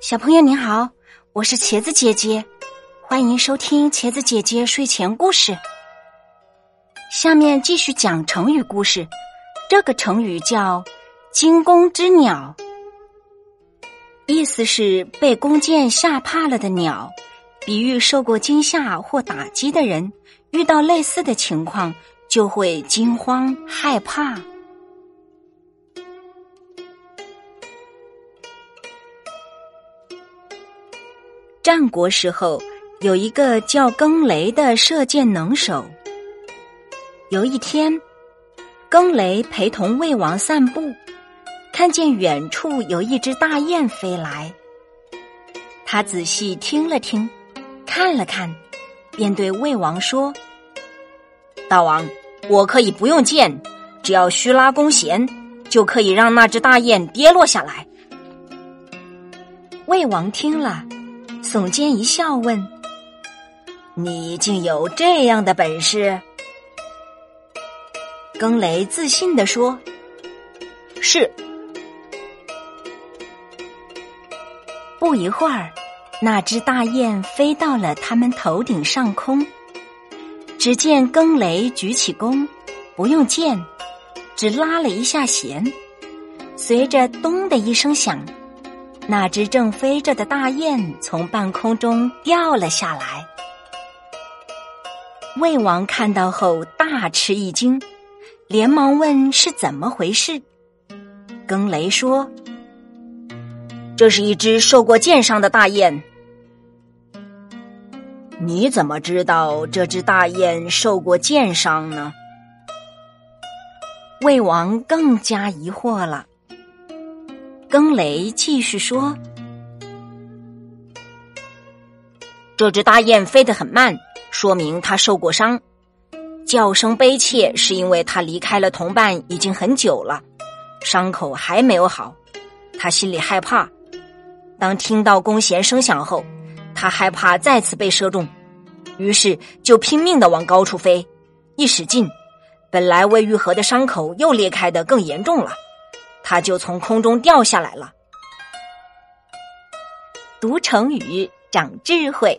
小朋友您好，我是茄子姐姐，欢迎收听茄子姐姐睡前故事。下面继续讲成语故事，这个成语叫“惊弓之鸟”，意思是被弓箭吓怕了的鸟，比喻受过惊吓或打击的人，遇到类似的情况就会惊慌害怕。战国时候，有一个叫更雷的射箭能手。有一天，更雷陪同魏王散步，看见远处有一只大雁飞来。他仔细听了听，看了看，便对魏王说：“大王，我可以不用箭，只要虚拉弓弦，就可以让那只大雁跌落下来。”魏王听了。耸肩一笑，问：“你竟有这样的本事？”更雷自信地说：“是。”不一会儿，那只大雁飞到了他们头顶上空。只见更雷举起弓，不用箭，只拉了一下弦，随着“咚”的一声响。那只正飞着的大雁从半空中掉了下来。魏王看到后大吃一惊，连忙问是怎么回事。更雷说：“这是一只受过箭伤的大雁。”你怎么知道这只大雁受过箭伤呢？魏王更加疑惑了。更雷继续说：“这只大雁飞得很慢，说明它受过伤，叫声悲切，是因为它离开了同伴已经很久了，伤口还没有好，他心里害怕。当听到弓弦声响后，他害怕再次被射中，于是就拼命的往高处飞，一使劲，本来未愈合的伤口又裂开的更严重了。”他就从空中掉下来了。读成语长智慧。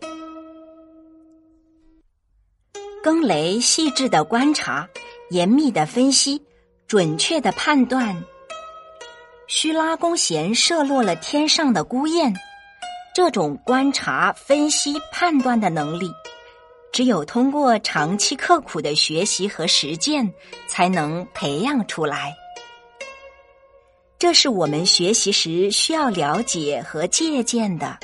更雷细致的观察，严密的分析，准确的判断。虚拉弓弦射落了天上的孤雁，这种观察、分析、判断的能力，只有通过长期刻苦的学习和实践，才能培养出来。这是我们学习时需要了解和借鉴的。